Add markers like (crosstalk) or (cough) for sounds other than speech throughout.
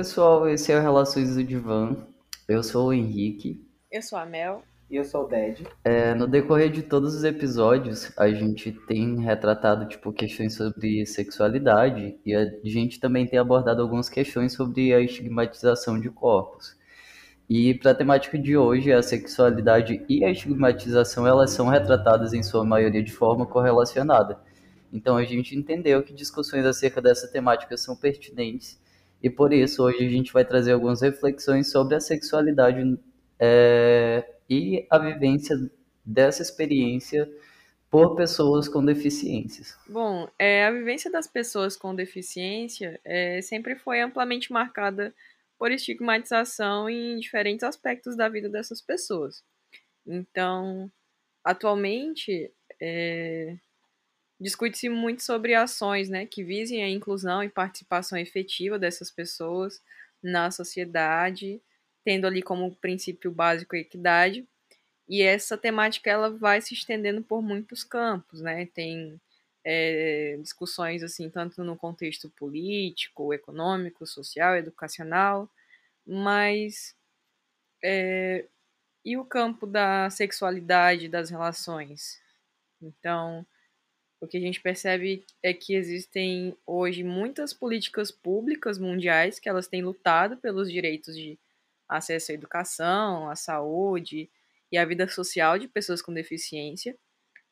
pessoal, esse é o Relações do Divã. Eu sou o Henrique. Eu sou a Mel. E eu sou o Ded. É, no decorrer de todos os episódios, a gente tem retratado tipo questões sobre sexualidade e a gente também tem abordado algumas questões sobre a estigmatização de corpos. E para a temática de hoje, a sexualidade e a estigmatização elas são retratadas em sua maioria de forma correlacionada. Então a gente entendeu que discussões acerca dessa temática são pertinentes e por isso hoje a gente vai trazer algumas reflexões sobre a sexualidade é, e a vivência dessa experiência por pessoas com deficiências. Bom, é, a vivência das pessoas com deficiência é, sempre foi amplamente marcada por estigmatização em diferentes aspectos da vida dessas pessoas. Então, atualmente, é, discute-se muito sobre ações né, que visem a inclusão e participação efetiva dessas pessoas na sociedade, tendo ali como princípio básico a equidade. E essa temática ela vai se estendendo por muitos campos, né? Tem é, discussões assim tanto no contexto político, econômico, social, educacional, mas é, e o campo da sexualidade, das relações? Então, o que a gente percebe é que existem hoje muitas políticas públicas mundiais que elas têm lutado pelos direitos de acesso à educação, à saúde e à vida social de pessoas com deficiência,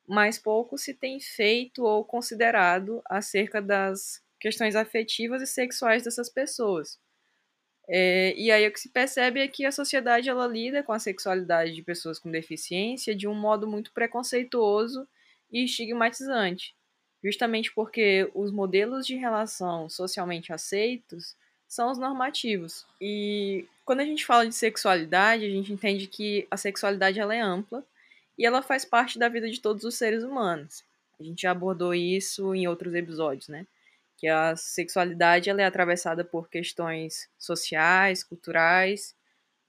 mas pouco se tem feito ou considerado acerca das questões afetivas e sexuais dessas pessoas. É, e aí o que se percebe é que a sociedade ela lida com a sexualidade de pessoas com deficiência de um modo muito preconceituoso e estigmatizante, justamente porque os modelos de relação socialmente aceitos são os normativos. E quando a gente fala de sexualidade, a gente entende que a sexualidade ela é ampla e ela faz parte da vida de todos os seres humanos. A gente já abordou isso em outros episódios, né? Que a sexualidade ela é atravessada por questões sociais, culturais,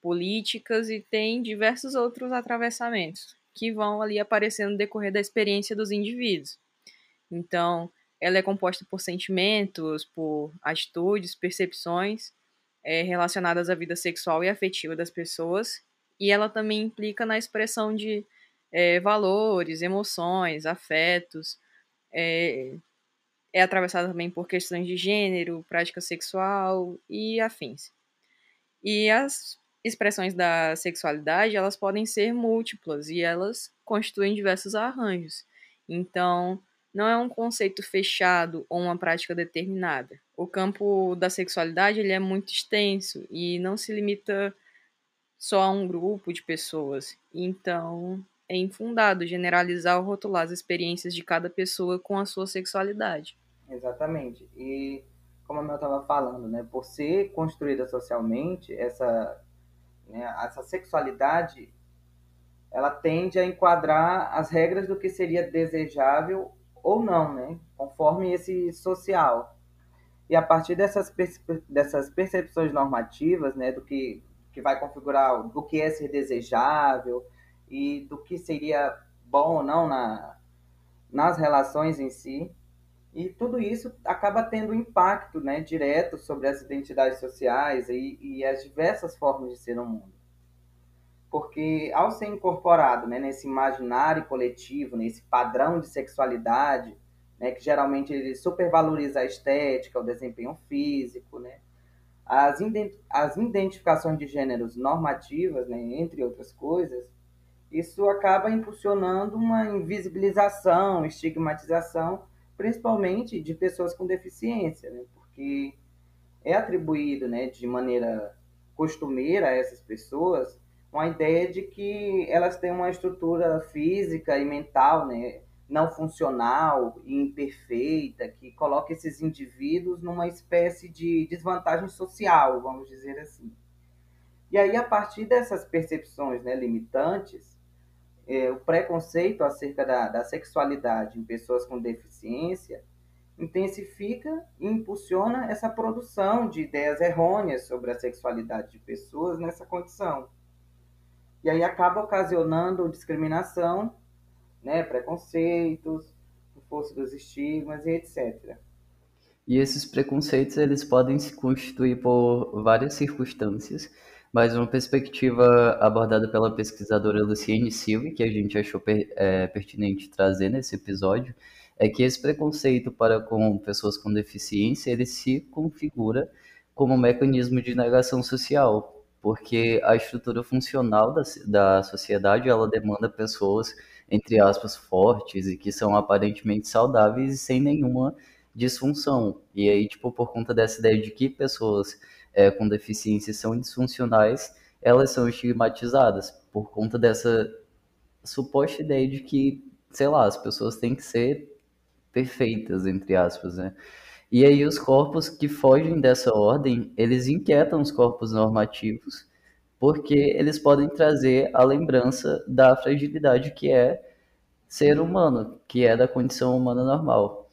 políticas e tem diversos outros atravessamentos que vão ali aparecendo no decorrer da experiência dos indivíduos. Então, ela é composta por sentimentos, por atitudes, percepções é, relacionadas à vida sexual e afetiva das pessoas, e ela também implica na expressão de é, valores, emoções, afetos, é, é atravessada também por questões de gênero, prática sexual e afins. E as expressões da sexualidade, elas podem ser múltiplas e elas constituem diversos arranjos. Então, não é um conceito fechado ou uma prática determinada. O campo da sexualidade ele é muito extenso e não se limita só a um grupo de pessoas. Então, é infundado generalizar ou rotular as experiências de cada pessoa com a sua sexualidade. Exatamente. E como Mel estava falando, né, por ser construída socialmente, essa né? Essa sexualidade ela tende a enquadrar as regras do que seria desejável ou não, né? conforme esse social. E a partir dessas, dessas percepções normativas, né, do que, que vai configurar do que é ser desejável e do que seria bom ou não na, nas relações em si, e tudo isso acaba tendo impacto né, direto sobre as identidades sociais e, e as diversas formas de ser no mundo. Porque ao ser incorporado né, nesse imaginário coletivo, nesse padrão de sexualidade, né, que geralmente ele supervaloriza a estética, o desempenho físico, né, as, as identificações de gêneros normativas, né, entre outras coisas, isso acaba impulsionando uma invisibilização, estigmatização principalmente de pessoas com deficiência, né? porque é atribuído né, de maneira costumeira a essas pessoas uma ideia de que elas têm uma estrutura física e mental né, não funcional e imperfeita, que coloca esses indivíduos numa espécie de desvantagem social, vamos dizer assim. E aí, a partir dessas percepções né, limitantes, é, o preconceito acerca da, da sexualidade em pessoas com deficiência intensifica e impulsiona essa produção de ideias errôneas sobre a sexualidade de pessoas nessa condição. E aí acaba ocasionando discriminação, né, preconceitos, força dos estigmas e etc. E esses preconceitos eles podem se constituir por várias circunstâncias, mas uma perspectiva abordada pela pesquisadora Luciene Silva, que a gente achou per, é, pertinente trazer nesse episódio, é que esse preconceito para com pessoas com deficiência ele se configura como um mecanismo de negação social, porque a estrutura funcional da, da sociedade ela demanda pessoas entre aspas fortes e que são aparentemente saudáveis e sem nenhuma disfunção. E aí, tipo, por conta dessa ideia de que pessoas é, com deficiência são disfuncionais, elas são estigmatizadas por conta dessa suposta ideia de que, sei lá, as pessoas têm que ser perfeitas, entre aspas, né? E aí os corpos que fogem dessa ordem, eles inquietam os corpos normativos, porque eles podem trazer a lembrança da fragilidade que é ser humano, que é da condição humana normal.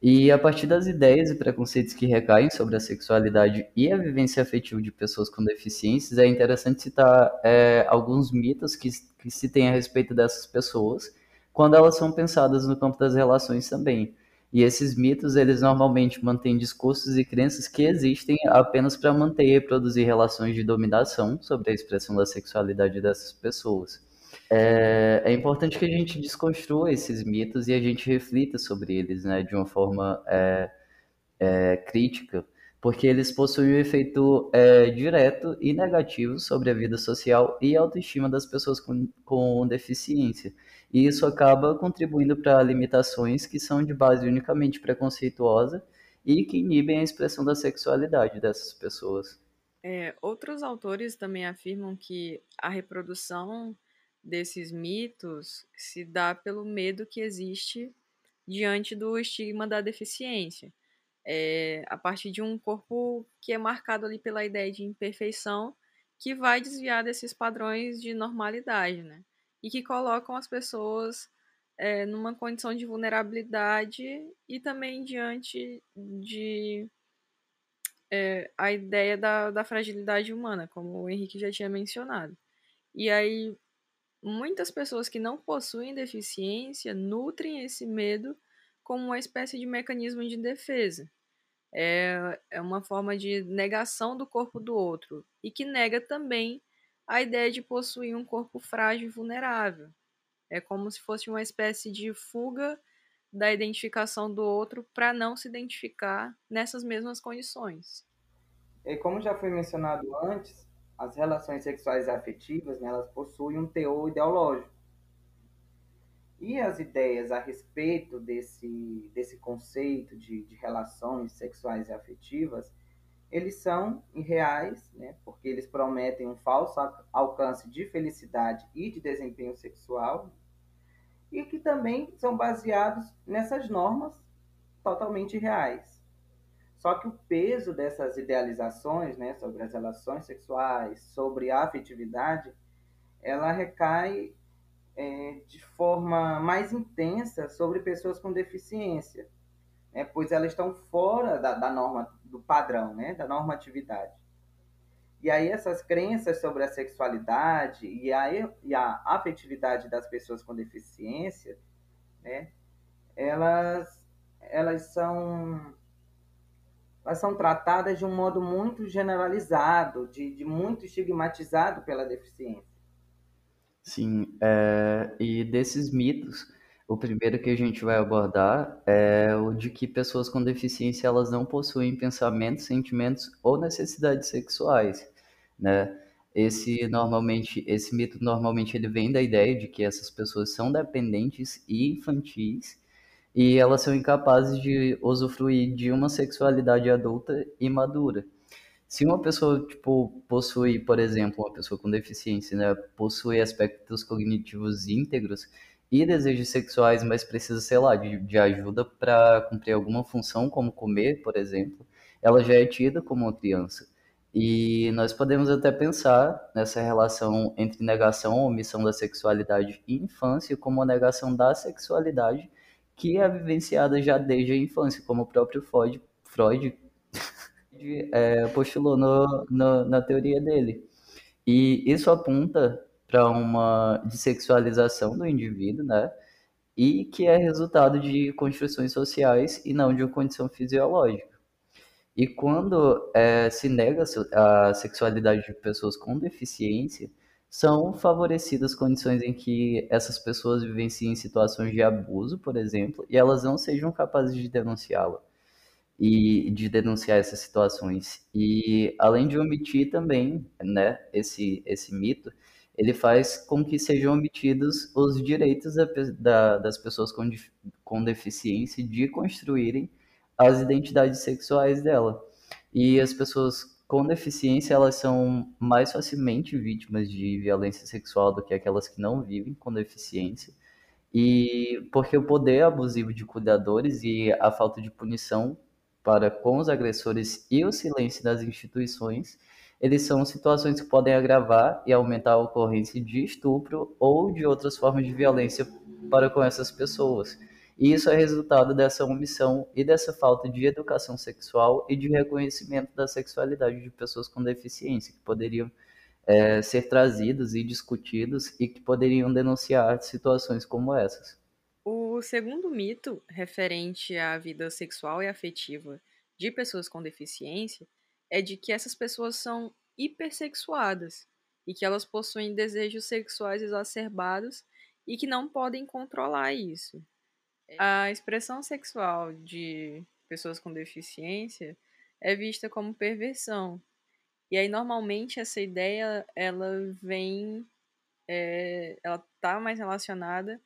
E a partir das ideias e preconceitos que recaem sobre a sexualidade e a vivência afetiva de pessoas com deficiências, é interessante citar é, alguns mitos que, que se tem a respeito dessas pessoas, quando elas são pensadas no campo das relações também. E esses mitos, eles normalmente mantêm discursos e crenças que existem apenas para manter e reproduzir relações de dominação sobre a expressão da sexualidade dessas pessoas. É, é, importante que a gente desconstrua esses mitos e a gente reflita sobre eles, né, de uma forma é, é, crítica, porque eles possuem um efeito é, direto e negativo sobre a vida social e autoestima das pessoas com, com deficiência. E isso acaba contribuindo para limitações que são de base unicamente preconceituosa e que inibem a expressão da sexualidade dessas pessoas. É, outros autores também afirmam que a reprodução desses mitos se dá pelo medo que existe diante do estigma da deficiência. É, a partir de um corpo que é marcado ali pela ideia de imperfeição, que vai desviar desses padrões de normalidade, né? E que colocam as pessoas é, numa condição de vulnerabilidade e também diante de é, a ideia da, da fragilidade humana, como o Henrique já tinha mencionado. E aí muitas pessoas que não possuem deficiência nutrem esse medo como uma espécie de mecanismo de defesa. É, é uma forma de negação do corpo do outro e que nega também a ideia de possuir um corpo frágil e vulnerável. É como se fosse uma espécie de fuga da identificação do outro para não se identificar nessas mesmas condições. E como já foi mencionado antes, as relações sexuais e afetivas, né, elas possuem um teor ideológico. E as ideias a respeito desse, desse conceito de, de relações sexuais e afetivas, eles são irreais, né, porque eles prometem um falso alcance de felicidade e de desempenho sexual, e que também são baseados nessas normas totalmente reais. Só que o peso dessas idealizações, né, sobre as relações sexuais, sobre a afetividade, ela recai é, de forma mais intensa sobre pessoas com deficiência, né, pois elas estão fora da, da norma, do padrão, né, da normatividade. E aí essas crenças sobre a sexualidade e a, e a afetividade das pessoas com deficiência, né, elas, elas são elas são tratadas de um modo muito generalizado, de, de muito estigmatizado pela deficiência. Sim, é, e desses mitos, o primeiro que a gente vai abordar é o de que pessoas com deficiência elas não possuem pensamentos, sentimentos ou necessidades sexuais, né? Esse normalmente, esse mito normalmente ele vem da ideia de que essas pessoas são dependentes e infantis e elas são incapazes de usufruir de uma sexualidade adulta e madura. Se uma pessoa, tipo, possui, por exemplo, uma pessoa com deficiência, né, possui aspectos cognitivos íntegros e desejos sexuais, mas precisa, sei lá, de, de ajuda para cumprir alguma função, como comer, por exemplo, ela já é tida como uma criança. E nós podemos até pensar nessa relação entre negação ou omissão da sexualidade e infância como a negação da sexualidade que é vivenciada já desde a infância, como o próprio Freud, Freud (laughs) é, postulou no, no, na teoria dele. E isso aponta para uma dessexualização do indivíduo, né? e que é resultado de construções sociais e não de uma condição fisiológica. E quando é, se nega a sexualidade de pessoas com deficiência, são favorecidas condições em que essas pessoas vivenciem situações de abuso, por exemplo, e elas não sejam capazes de denunciá-la e de denunciar essas situações. E além de omitir também, né, esse esse mito, ele faz com que sejam omitidos os direitos da, da, das pessoas com, com deficiência de construírem as identidades sexuais dela. E as pessoas com deficiência, elas são mais facilmente vítimas de violência sexual do que aquelas que não vivem com deficiência. E porque o poder abusivo de cuidadores e a falta de punição para com os agressores e o silêncio das instituições, eles são situações que podem agravar e aumentar a ocorrência de estupro ou de outras formas de violência para com essas pessoas. E isso é resultado dessa omissão e dessa falta de educação sexual e de reconhecimento da sexualidade de pessoas com deficiência, que poderiam é, ser trazidos e discutidos e que poderiam denunciar situações como essas. O segundo mito, referente à vida sexual e afetiva de pessoas com deficiência, é de que essas pessoas são hipersexuadas e que elas possuem desejos sexuais exacerbados e que não podem controlar isso. A expressão sexual de pessoas com deficiência é vista como perversão. E aí normalmente essa ideia ela vem, é, ela está mais relacionada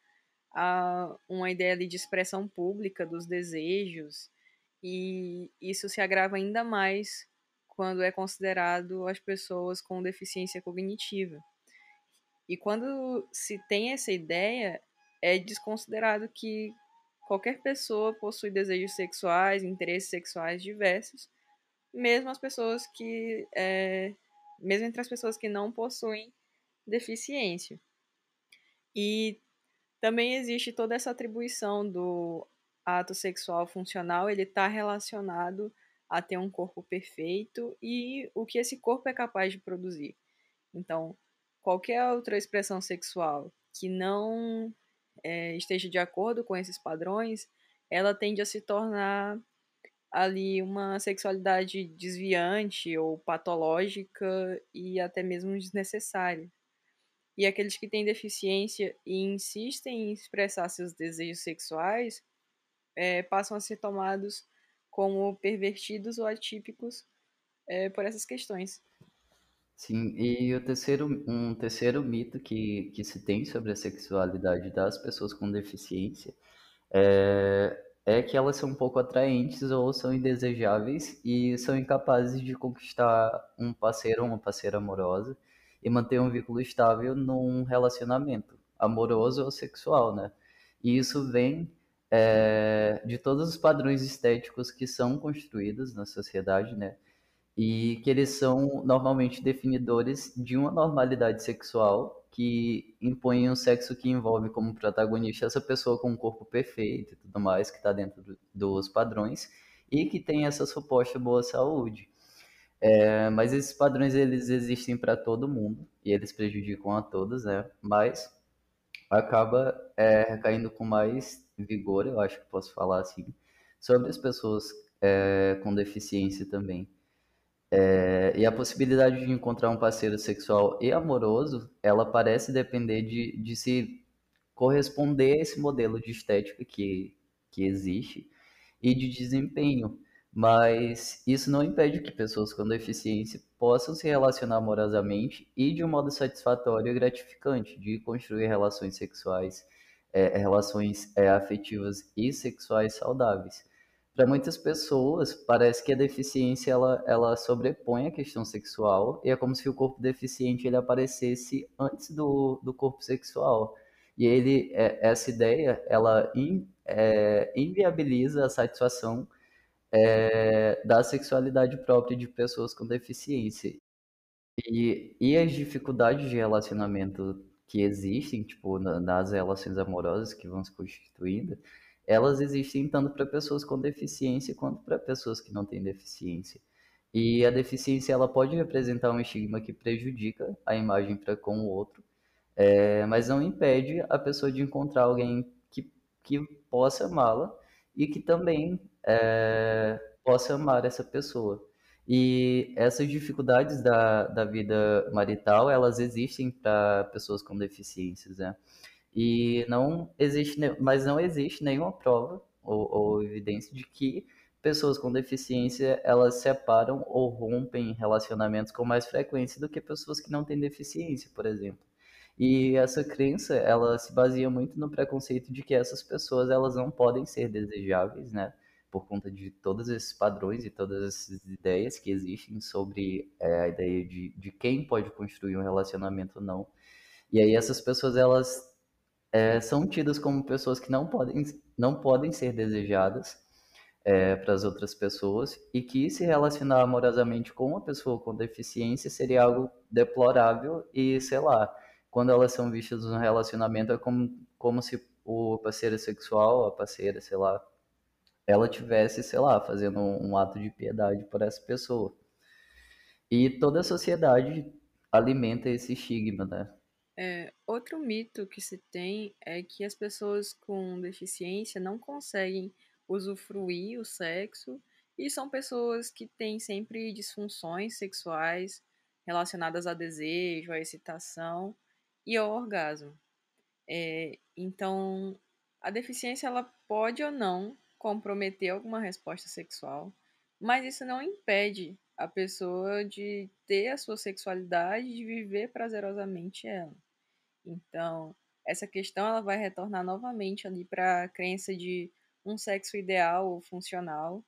a uma ideia de expressão pública dos desejos e isso se agrava ainda mais quando é considerado as pessoas com deficiência cognitiva. E quando se tem essa ideia, é desconsiderado que qualquer pessoa possui desejos sexuais, interesses sexuais diversos, mesmo as pessoas que. É, mesmo entre as pessoas que não possuem deficiência. E também existe toda essa atribuição do ato sexual funcional, ele está relacionado a ter um corpo perfeito e o que esse corpo é capaz de produzir. Então, qualquer outra expressão sexual que não é, esteja de acordo com esses padrões, ela tende a se tornar ali uma sexualidade desviante ou patológica e até mesmo desnecessária. E aqueles que têm deficiência e insistem em expressar seus desejos sexuais é, passam a ser tomados como pervertidos ou atípicos é, por essas questões. Sim, e o terceiro, um terceiro mito que, que se tem sobre a sexualidade das pessoas com deficiência é, é que elas são um pouco atraentes ou são indesejáveis e são incapazes de conquistar um parceiro ou uma parceira amorosa e manter um vínculo estável num relacionamento amoroso ou sexual, né? E isso vem é, de todos os padrões estéticos que são construídos na sociedade, né? e que eles são normalmente definidores de uma normalidade sexual que impõe um sexo que envolve como protagonista essa pessoa com um corpo perfeito e tudo mais, que está dentro do, dos padrões e que tem essa suposta boa saúde. É, mas esses padrões eles existem para todo mundo e eles prejudicam a todos, né? Mas acaba é, recaindo com mais vigor, eu acho que posso falar assim, sobre as pessoas é, com deficiência também é, e a possibilidade de encontrar um parceiro sexual e amoroso, ela parece depender de, de se corresponder a esse modelo de estética que, que existe e de desempenho. Mas isso não impede que pessoas com deficiência possam se relacionar amorosamente e de um modo satisfatório e gratificante, de construir relações sexuais, é, relações é, afetivas e sexuais saudáveis para muitas pessoas, parece que a deficiência ela, ela sobrepõe a questão sexual e é como se o corpo deficiente ele aparecesse antes do, do corpo sexual. E ele, é, essa ideia, ela in, é, inviabiliza a satisfação é, da sexualidade própria de pessoas com deficiência. E, e as dificuldades de relacionamento que existem, tipo, nas relações amorosas que vão se constituindo, elas existem tanto para pessoas com deficiência quanto para pessoas que não têm deficiência. E a deficiência ela pode representar um estigma que prejudica a imagem para com o outro, é, mas não impede a pessoa de encontrar alguém que que possa amá-la e que também é, possa amar essa pessoa. E essas dificuldades da, da vida marital, elas existem para pessoas com deficiências, né? E não existe, mas não existe nenhuma prova ou, ou evidência de que pessoas com deficiência elas separam ou rompem relacionamentos com mais frequência do que pessoas que não têm deficiência, por exemplo. E essa crença, ela se baseia muito no preconceito de que essas pessoas elas não podem ser desejáveis, né? Por conta de todos esses padrões e todas essas ideias que existem sobre é, a ideia de, de quem pode construir um relacionamento ou não. E aí essas pessoas, elas é, são tidas como pessoas que não podem, não podem ser desejadas é, para as outras pessoas e que se relacionar amorosamente com uma pessoa com deficiência seria algo deplorável e, sei lá, quando elas são vistas no relacionamento é como, como se o parceiro sexual, a parceira, sei lá, ela tivesse, sei lá, fazendo um, ato de piedade por essa pessoa. E toda a sociedade alimenta esse estigma, né? É, outro mito que se tem é que as pessoas com deficiência não conseguem usufruir o sexo e são pessoas que têm sempre disfunções sexuais relacionadas a desejo, a excitação e ao orgasmo. É, então, a deficiência ela pode ou não comprometer alguma resposta sexual, mas isso não impede a pessoa de ter a sua sexualidade de viver prazerosamente ela. Então, essa questão ela vai retornar novamente ali para a crença de um sexo ideal ou funcional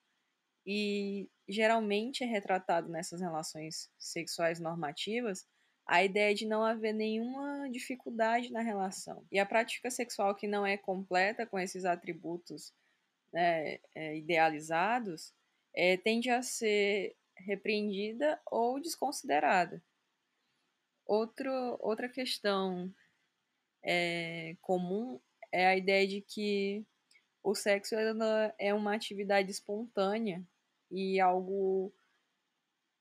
e geralmente é retratado nessas relações sexuais normativas a ideia de não haver nenhuma dificuldade na relação. E a prática sexual que não é completa com esses atributos né, é, idealizados é, tende a ser repreendida ou desconsiderada. Outro, outra questão é, comum é a ideia de que o sexo é uma atividade espontânea e algo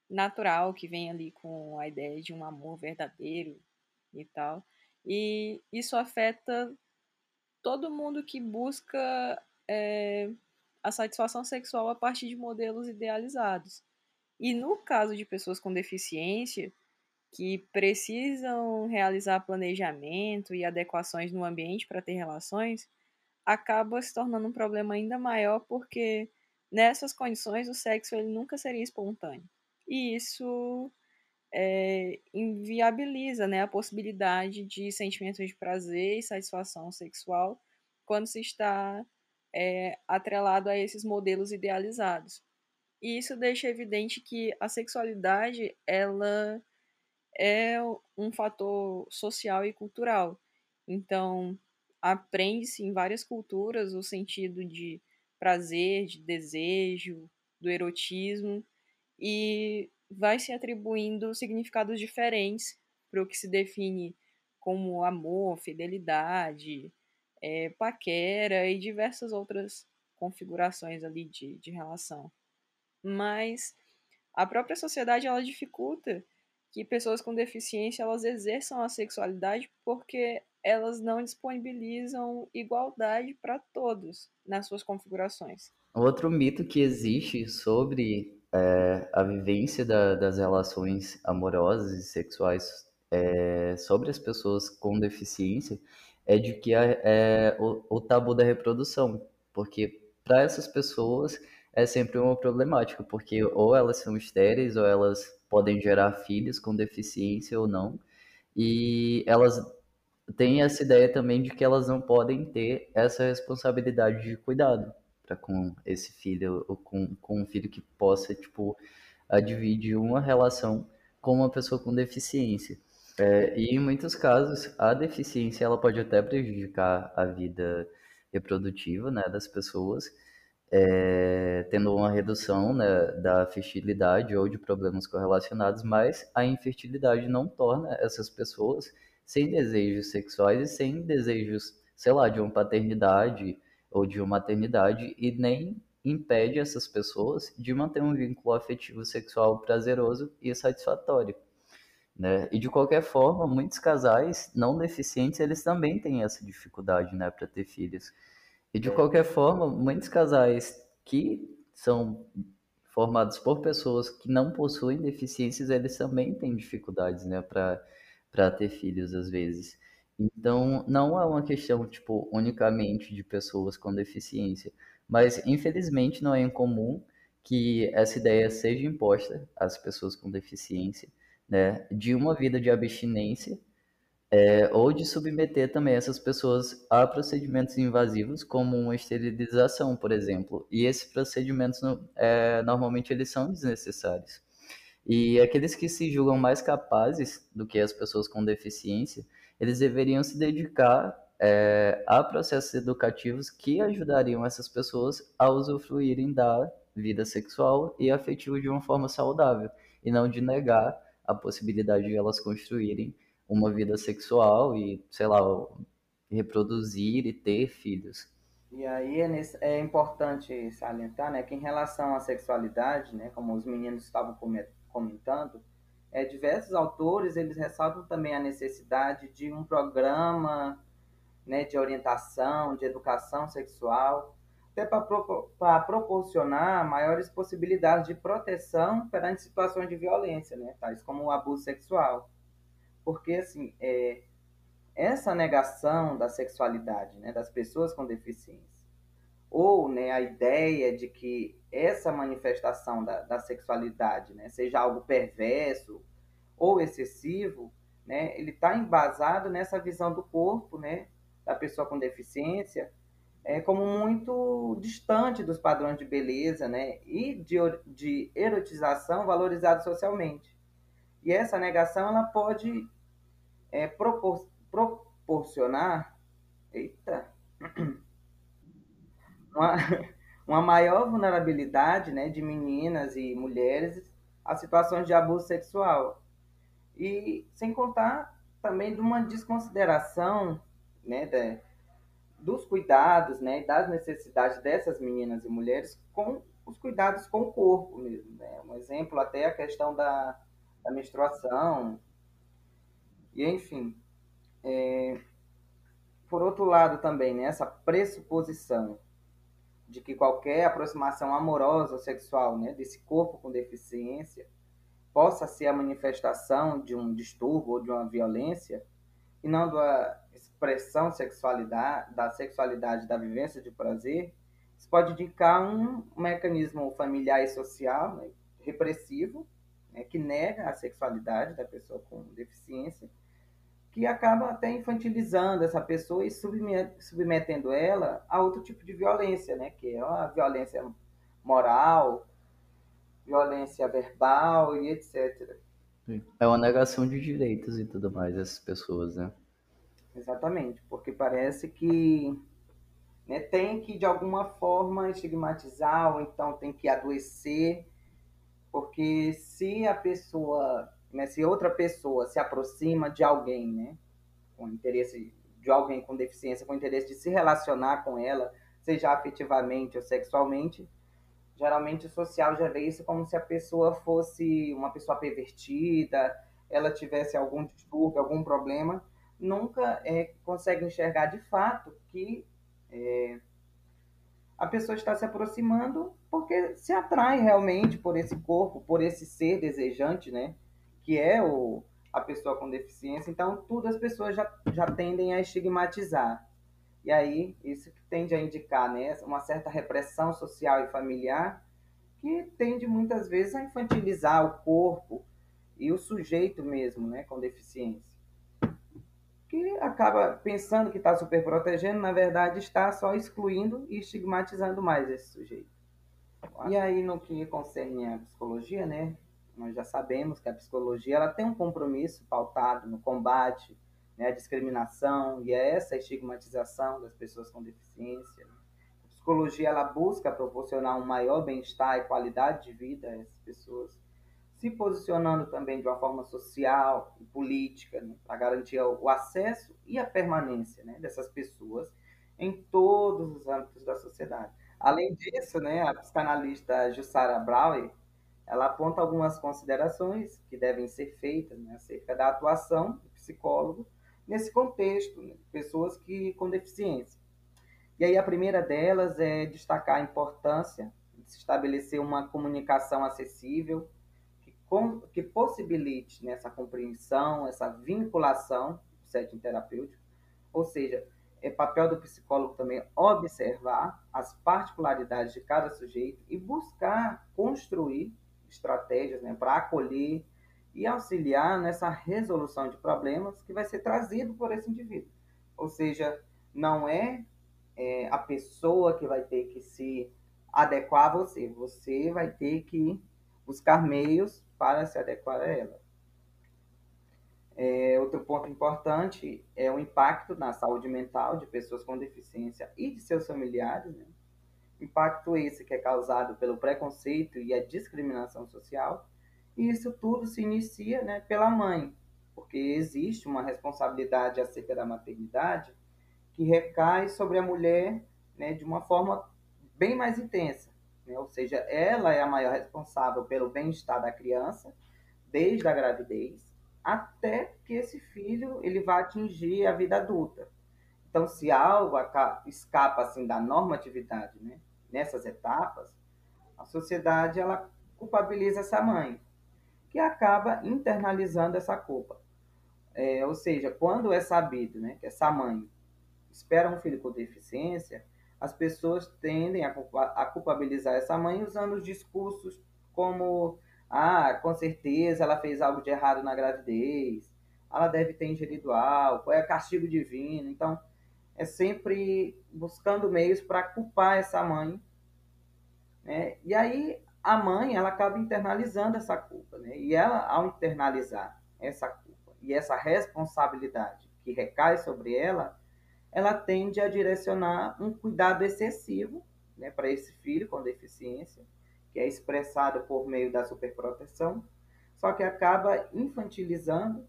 natural que vem ali com a ideia de um amor verdadeiro e tal. E isso afeta todo mundo que busca é, a satisfação sexual a partir de modelos idealizados. E no caso de pessoas com deficiência, que precisam realizar planejamento e adequações no ambiente para ter relações, acaba se tornando um problema ainda maior porque nessas condições o sexo ele nunca seria espontâneo. E isso é, inviabiliza né, a possibilidade de sentimentos de prazer e satisfação sexual quando se está é, atrelado a esses modelos idealizados. E isso deixa evidente que a sexualidade ela é um fator social e cultural. Então, aprende-se em várias culturas o sentido de prazer, de desejo, do erotismo e vai se atribuindo significados diferentes para o que se define como amor, fidelidade, é, paquera e diversas outras configurações ali de, de relação. Mas a própria sociedade ela dificulta que pessoas com deficiência elas exerçam a sexualidade porque elas não disponibilizam igualdade para todos nas suas configurações. Outro mito que existe sobre é, a vivência da, das relações amorosas e sexuais é, sobre as pessoas com deficiência é de que é, é o, o tabu da reprodução, porque para essas pessoas é sempre uma problemática, porque ou elas são estéreis ou elas podem gerar filhos com deficiência ou não, e elas têm essa ideia também de que elas não podem ter essa responsabilidade de cuidado para com esse filho ou com, com um filho que possa tipo dividir uma relação com uma pessoa com deficiência. É, e em muitos casos, a deficiência ela pode até prejudicar a vida reprodutiva né, das pessoas, é, tendo uma redução né, da fertilidade ou de problemas correlacionados, mas a infertilidade não torna essas pessoas sem desejos sexuais e sem desejos, sei lá, de uma paternidade ou de uma maternidade e nem impede essas pessoas de manter um vínculo afetivo sexual prazeroso e satisfatório. Né? E de qualquer forma, muitos casais não deficientes, eles também têm essa dificuldade, né, para ter filhos. E de qualquer forma, muitos casais que são formados por pessoas que não possuem deficiências, eles também têm dificuldades, né, para para ter filhos às vezes. Então, não é uma questão, tipo, unicamente de pessoas com deficiência, mas infelizmente não é incomum que essa ideia seja imposta às pessoas com deficiência, né, de uma vida de abstinência é, ou de submeter também essas pessoas a procedimentos invasivos, como uma esterilização, por exemplo. E esses procedimentos, é, normalmente, eles são desnecessários. E aqueles que se julgam mais capazes do que as pessoas com deficiência, eles deveriam se dedicar é, a processos educativos que ajudariam essas pessoas a usufruírem da vida sexual e afetiva de uma forma saudável, e não de negar a possibilidade de elas construírem uma vida sexual e, sei lá, reproduzir e ter filhos. E aí é, nesse, é importante salientar, né, que em relação à sexualidade, né, como os meninos estavam comentando, é, diversos autores eles ressaltam também a necessidade de um programa né, de orientação, de educação sexual, até para proporcionar maiores possibilidades de proteção perante situações de violência, né, tais como o abuso sexual. Porque assim é, essa negação da sexualidade né, das pessoas com deficiência ou né, a ideia de que essa manifestação da, da sexualidade né, seja algo perverso ou excessivo, né, ele está embasado nessa visão do corpo né, da pessoa com deficiência é, como muito distante dos padrões de beleza né, e de, de erotização valorizados socialmente. E essa negação ela pode é, propor, proporcionar eita, (clears throat) uma, (laughs) uma maior vulnerabilidade né, de meninas e mulheres a situações de abuso sexual. E sem contar também de uma desconsideração né, de, dos cuidados né, das necessidades dessas meninas e mulheres com os cuidados com o corpo mesmo. Né? Um exemplo até a questão da, da menstruação, e, enfim, é, por outro lado também, né, essa pressuposição de que qualquer aproximação amorosa ou sexual né, desse corpo com deficiência possa ser a manifestação de um distúrbio ou de uma violência, e não da expressão sexualidade, da sexualidade, da vivência de prazer, isso pode indicar um mecanismo familiar e social né, repressivo, né, que nega a sexualidade da pessoa com deficiência, que acaba até infantilizando essa pessoa e submetendo ela a outro tipo de violência, né? Que é a violência moral, violência verbal e etc. É uma negação de direitos e tudo mais essas pessoas, né? Exatamente, porque parece que né, tem que de alguma forma estigmatizar ou então tem que adoecer, porque se a pessoa né, se outra pessoa se aproxima de alguém, né, com interesse de alguém com deficiência, com interesse de se relacionar com ela, seja afetivamente ou sexualmente, geralmente o social já vê isso como se a pessoa fosse uma pessoa pervertida, ela tivesse algum distúrbio, algum problema, nunca é, consegue enxergar de fato que é, a pessoa está se aproximando porque se atrai realmente por esse corpo, por esse ser desejante, né? que é o, a pessoa com deficiência, então tudo as pessoas já, já tendem a estigmatizar. E aí, isso que tende a indicar né, uma certa repressão social e familiar, que tende muitas vezes a infantilizar o corpo e o sujeito mesmo né, com deficiência. Que acaba pensando que está super protegendo, na verdade está só excluindo e estigmatizando mais esse sujeito. E aí, no que concerne a psicologia, né, nós já sabemos que a psicologia ela tem um compromisso pautado no combate né, à discriminação e a essa estigmatização das pessoas com deficiência. A psicologia ela busca proporcionar um maior bem-estar e qualidade de vida a essas pessoas, se posicionando também de uma forma social e política né, para garantir o acesso e a permanência né, dessas pessoas em todos os âmbitos da sociedade. Além disso, né, a psicanalista Jussara Brauer ela aponta algumas considerações que devem ser feitas né, acerca da atuação do psicólogo nesse contexto, né, pessoas que com deficiência. E aí a primeira delas é destacar a importância de se estabelecer uma comunicação acessível que, com, que possibilite nessa compreensão, essa vinculação do setting terapêutico, ou seja, é papel do psicólogo também observar as particularidades de cada sujeito e buscar construir estratégias né, para acolher e auxiliar nessa resolução de problemas que vai ser trazido por esse indivíduo. Ou seja, não é, é a pessoa que vai ter que se adequar a você, você vai ter que buscar meios para se adequar a ela. É, outro ponto importante é o impacto na saúde mental de pessoas com deficiência e de seus familiares. Né? Impacto esse que é causado pelo preconceito e a discriminação social. E isso tudo se inicia né, pela mãe, porque existe uma responsabilidade acerca da maternidade que recai sobre a mulher né, de uma forma bem mais intensa. Né? Ou seja, ela é a maior responsável pelo bem-estar da criança, desde a gravidez, até que esse filho ele vá atingir a vida adulta. Então, se algo escapa assim da normatividade, né, nessas etapas, a sociedade ela culpabiliza essa mãe, que acaba internalizando essa culpa. É, ou seja, quando é sabido, né, que essa mãe espera um filho com deficiência, as pessoas tendem a, a culpabilizar essa mãe usando discursos como ah, com certeza ela fez algo de errado na gravidez, ela deve ter ingerido álcool, é castigo divino. Então, é sempre buscando meios para culpar essa mãe. Né? E aí, a mãe, ela acaba internalizando essa culpa. Né? E ela, ao internalizar essa culpa e essa responsabilidade que recai sobre ela, ela tende a direcionar um cuidado excessivo né, para esse filho com deficiência que é expressado por meio da superproteção, só que acaba infantilizando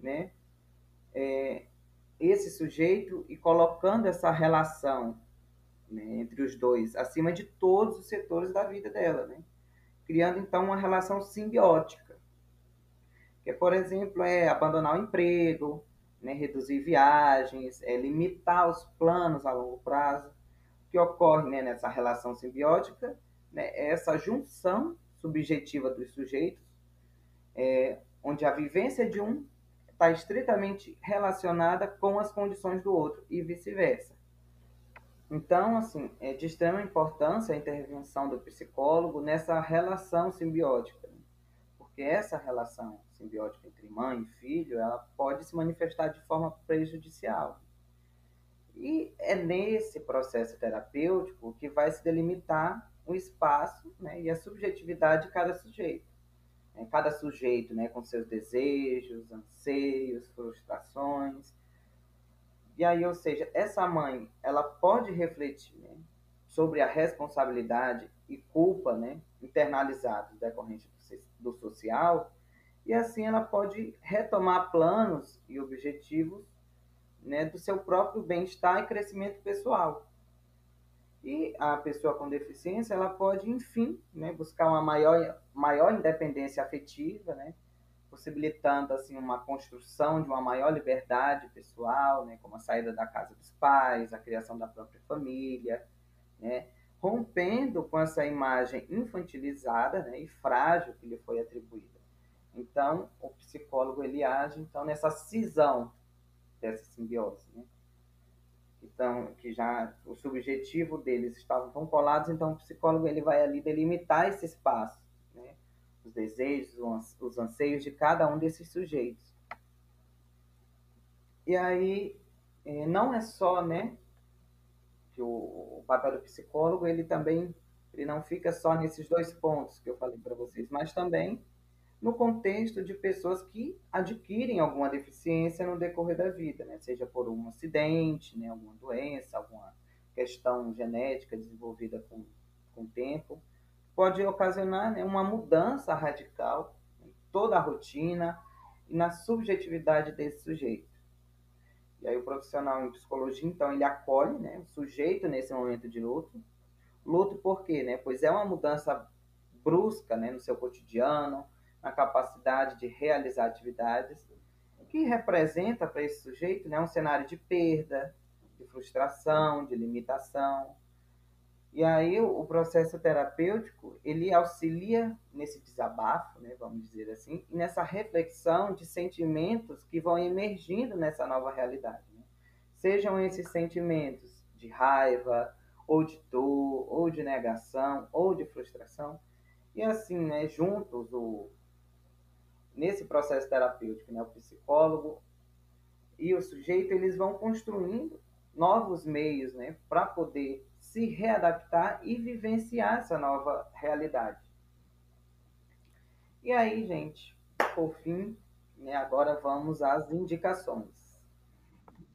né, é, esse sujeito e colocando essa relação né, entre os dois acima de todos os setores da vida dela, né? criando então uma relação simbiótica, que por exemplo é abandonar o emprego, né, reduzir viagens, é limitar os planos a longo prazo, que ocorre né, nessa relação simbiótica né, é essa junção subjetiva dos sujeitos, é, onde a vivência de um está estritamente relacionada com as condições do outro e vice-versa. Então, assim, é de extrema importância a intervenção do psicólogo nessa relação simbiótica, né? porque essa relação simbiótica entre mãe e filho, ela pode se manifestar de forma prejudicial. E é nesse processo terapêutico que vai se delimitar o espaço né, e a subjetividade de cada sujeito. É, cada sujeito né, com seus desejos, anseios, frustrações. E aí, ou seja, essa mãe, ela pode refletir né, sobre a responsabilidade e culpa né, internalizados decorrente do, social, e assim ela pode retomar planos e objetivos né, do seu próprio bem-estar e crescimento pessoal. E a pessoa com deficiência, ela pode, enfim, né, buscar uma maior, maior independência afetiva, né, possibilitando assim uma construção de uma maior liberdade pessoal, né, como a saída da casa dos pais, a criação da própria família, né, rompendo com essa imagem infantilizada né, e frágil que lhe foi atribuída. Então, o psicólogo ele age então nessa cisão dessa simbiose, né? então, que já o subjetivo deles estavam tão colados, então o psicólogo ele vai ali delimitar esse espaço? Os desejos, os anseios de cada um desses sujeitos. E aí, é, não é só, né, que o, papel do psicólogo, ele também, ele não fica só nesses dois pontos que eu falei para vocês, mas também no contexto de pessoas que adquirem alguma deficiência no decorrer da vida, né? seja por um acidente, né? alguma doença, alguma questão genética desenvolvida com, com o tempo, pode ocasionar né, uma mudança radical em toda a rotina e na subjetividade desse sujeito. E aí o profissional em psicologia, então, ele acolhe né, o sujeito nesse momento de luto. Luto por quê? Né? Pois é uma mudança brusca né, no seu cotidiano, na capacidade de realizar atividades, que representa para esse sujeito né, um cenário de perda, de frustração, de limitação. E aí o processo terapêutico, ele auxilia nesse desabafo, né, vamos dizer assim, e nessa reflexão de sentimentos que vão emergindo nessa nova realidade. Né? Sejam esses sentimentos de raiva, ou de dor, ou de negação, ou de frustração. E assim, né, juntos, o, nesse processo terapêutico, né, o psicólogo e o sujeito, eles vão construindo novos meios né, para poder se readaptar e vivenciar essa nova realidade. E aí, gente, por fim, né, agora vamos às indicações.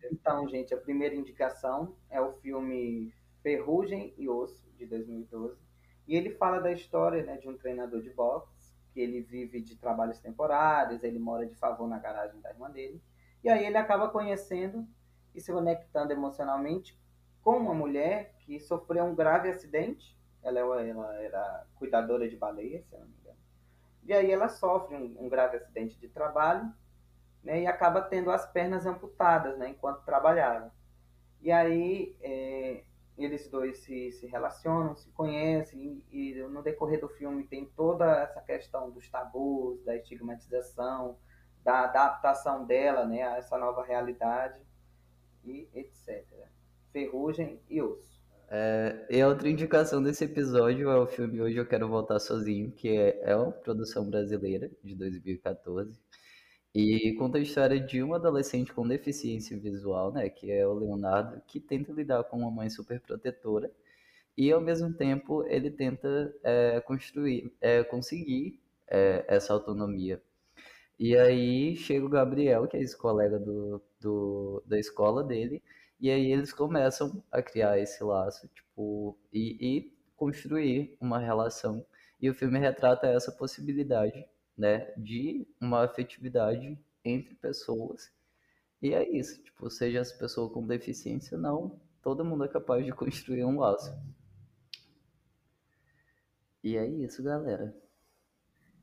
Então, gente, a primeira indicação é o filme Ferrugem e Osso, de 2012. E ele fala da história né, de um treinador de boxe, que ele vive de trabalhos temporários, ele mora de favor na garagem da irmã dele. E aí ele acaba conhecendo e se conectando emocionalmente com uma mulher que sofreu um grave acidente. Ela, ela era cuidadora de baleias, se não me engano. E aí ela sofre um, um grave acidente de trabalho né, e acaba tendo as pernas amputadas né, enquanto trabalhava. E aí é, eles dois se, se relacionam, se conhecem, e, e no decorrer do filme tem toda essa questão dos tabus, da estigmatização, da adaptação dela né, a essa nova realidade, e etc. Ferrugem e Osso. É, e a outra indicação desse episódio é o filme Hoje Eu Quero Voltar Sozinho, que é, é uma produção brasileira de 2014. E conta a história de um adolescente com deficiência visual, né, que é o Leonardo, que tenta lidar com uma mãe super protetora e ao mesmo tempo ele tenta é, construir, é, conseguir é, essa autonomia. E aí chega o Gabriel, que é esse colega do, do, da escola dele, e aí eles começam a criar esse laço, tipo, e, e construir uma relação. E o filme retrata essa possibilidade, né, de uma afetividade entre pessoas. E é isso, tipo, seja as pessoas com deficiência ou não, todo mundo é capaz de construir um laço. E é isso, galera.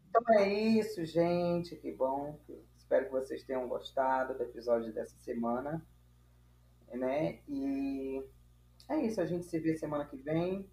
Então é isso, gente. Que bom. Espero que vocês tenham gostado do episódio dessa semana né? E é isso, a gente se vê semana que vem.